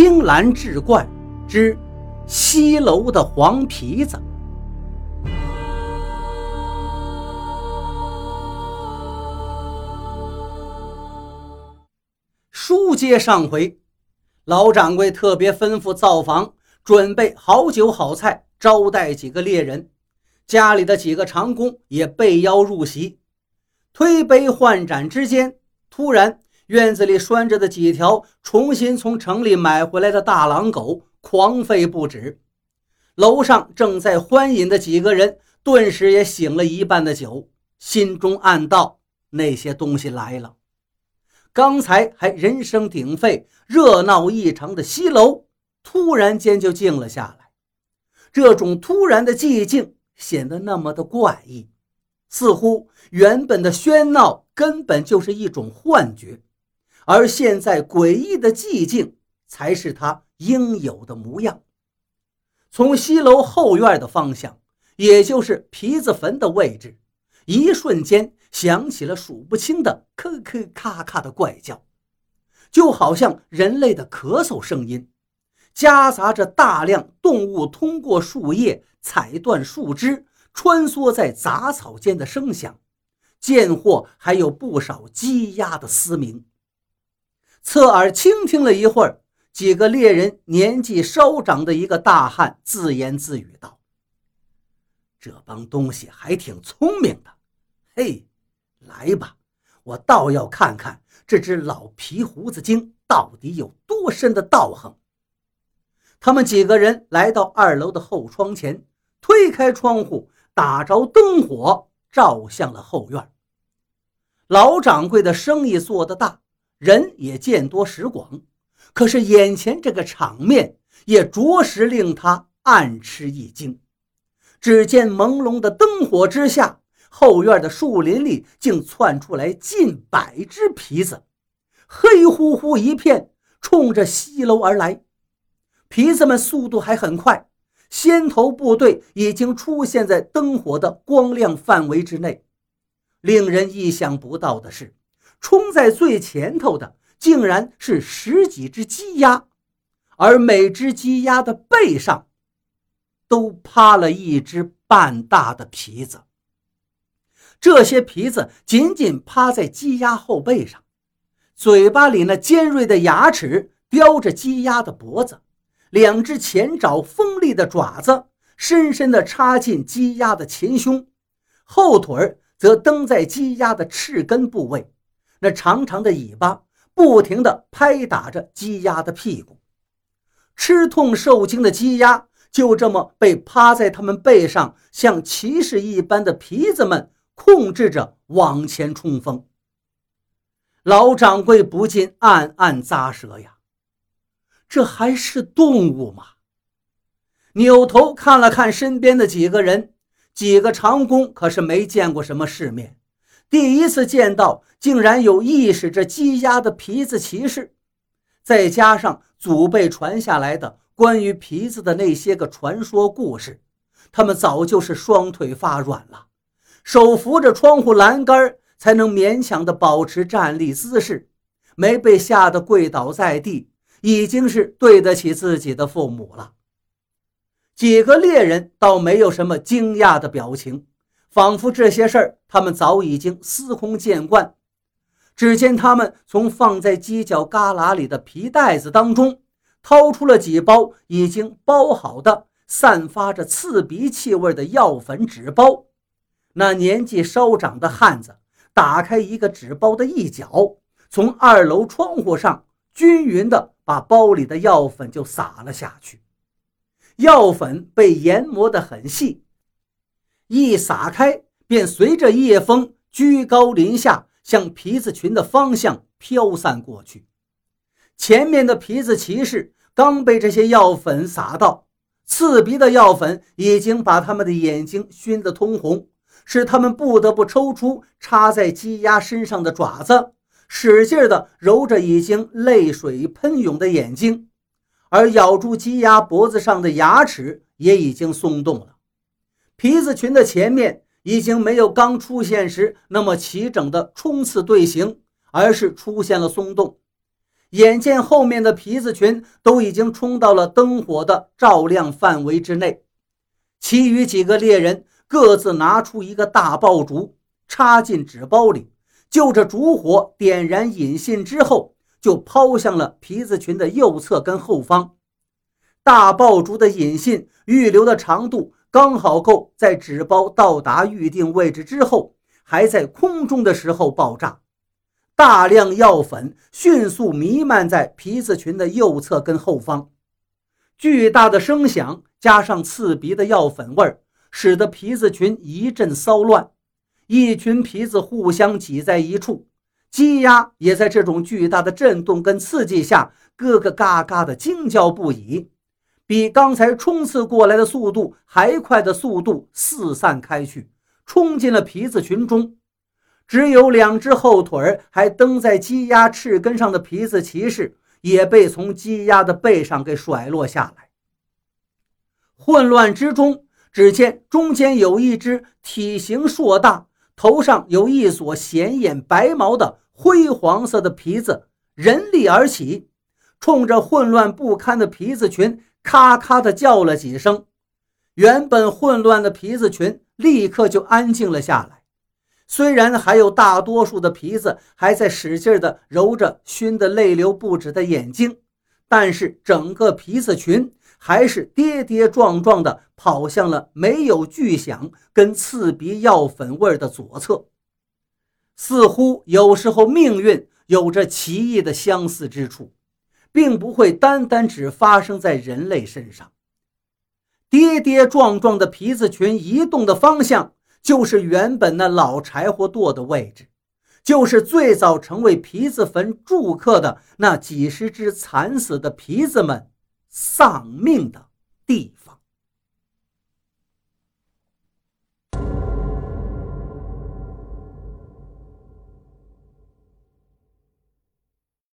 青蓝志怪之西楼的黄皮子。书接上回，老掌柜特别吩咐灶房准备好酒好菜，招待几个猎人。家里的几个长工也被邀入席。推杯换盏之间，突然。院子里拴着的几条重新从城里买回来的大狼狗狂吠不止，楼上正在欢饮的几个人顿时也醒了一半的酒，心中暗道：那些东西来了。刚才还人声鼎沸、热闹异常的西楼，突然间就静了下来。这种突然的寂静显得那么的怪异，似乎原本的喧闹根本就是一种幻觉。而现在诡异的寂静，才是他应有的模样。从西楼后院的方向，也就是皮子坟的位置，一瞬间响起了数不清的“咳咳咔咔”的怪叫，就好像人类的咳嗽声音，夹杂着大量动物通过树叶踩断树枝、穿梭在杂草间的声响，见或还有不少鸡鸭的嘶鸣。侧耳倾听了一会儿，几个猎人年纪稍长的一个大汉自言自语道：“这帮东西还挺聪明的，嘿，来吧，我倒要看看这只老皮胡子精到底有多深的道行。”他们几个人来到二楼的后窗前，推开窗户，打着灯火，照向了后院。老掌柜的生意做得大。人也见多识广，可是眼前这个场面也着实令他暗吃一惊。只见朦胧的灯火之下，后院的树林里竟窜出来近百只皮子，黑乎乎一片，冲着西楼而来。皮子们速度还很快，先头部队已经出现在灯火的光亮范围之内。令人意想不到的是。冲在最前头的，竟然是十几只鸡鸭，而每只鸡鸭的背上，都趴了一只半大的皮子。这些皮子紧紧趴在鸡鸭后背上，嘴巴里那尖锐的牙齿叼着鸡鸭的脖子，两只前爪锋利的爪子深深地插进鸡鸭的前胸，后腿则蹬在鸡鸭的翅根部位。那长长的尾巴不停地拍打着鸡鸭的屁股，吃痛受惊的鸡鸭就这么被趴在他们背上，像骑士一般的皮子们控制着往前冲锋。老掌柜不禁暗暗咂舌呀，这还是动物吗？扭头看了看身边的几个人，几个长工可是没见过什么世面。第一次见到，竟然有意识着鸡鸭的皮子骑士，再加上祖辈传下来的关于皮子的那些个传说故事，他们早就是双腿发软了，手扶着窗户栏杆才能勉强的保持站立姿势，没被吓得跪倒在地，已经是对得起自己的父母了。几个猎人倒没有什么惊讶的表情。仿佛这些事儿他们早已经司空见惯。只见他们从放在犄角旮旯里的皮袋子当中掏出了几包已经包好的、散发着刺鼻气味的药粉纸包。那年纪稍长的汉子打开一个纸包的一角，从二楼窗户上均匀地把包里的药粉就撒了下去。药粉被研磨得很细。一撒开，便随着夜风居高临下，向皮子群的方向飘散过去。前面的皮子骑士刚被这些药粉撒到，刺鼻的药粉已经把他们的眼睛熏得通红，使他们不得不抽出插在鸡鸭身上的爪子，使劲地揉着已经泪水喷涌的眼睛，而咬住鸡鸭脖子上的牙齿也已经松动了。皮子群的前面已经没有刚出现时那么齐整的冲刺队形，而是出现了松动。眼见后面的皮子群都已经冲到了灯火的照亮范围之内，其余几个猎人各自拿出一个大爆竹，插进纸包里，就着烛火点燃引信之后，就抛向了皮子群的右侧跟后方。大爆竹的引信预留的长度刚好够，在纸包到达预定位置之后，还在空中的时候爆炸。大量药粉迅速弥漫在皮子群的右侧跟后方，巨大的声响加上刺鼻的药粉味儿，使得皮子群一阵骚乱。一群皮子互相挤在一处，鸡鸭也在这种巨大的震动跟刺激下，咯咯嘎嘎的惊叫不已，比刚才冲刺过来的速度还快的速度四散开去，冲进了皮子群中。只有两只后腿还蹬在鸡鸭翅根上的皮子骑士，也被从鸡鸭的背上给甩落下来。混乱之中，只见中间有一只体型硕大、头上有一撮显眼白毛的灰黄色的皮子，人立而起，冲着混乱不堪的皮子群咔咔的叫了几声。原本混乱的皮子群立刻就安静了下来。虽然还有大多数的皮子还在使劲的揉着熏得泪流不止的眼睛，但是整个皮子群还是跌跌撞撞的跑向了没有巨响跟刺鼻药粉味的左侧。似乎有时候命运有着奇异的相似之处，并不会单单只发生在人类身上。跌跌撞撞的皮子群移动的方向。就是原本那老柴火垛的位置，就是最早成为皮子坟住客的那几十只惨死的皮子们丧命的地方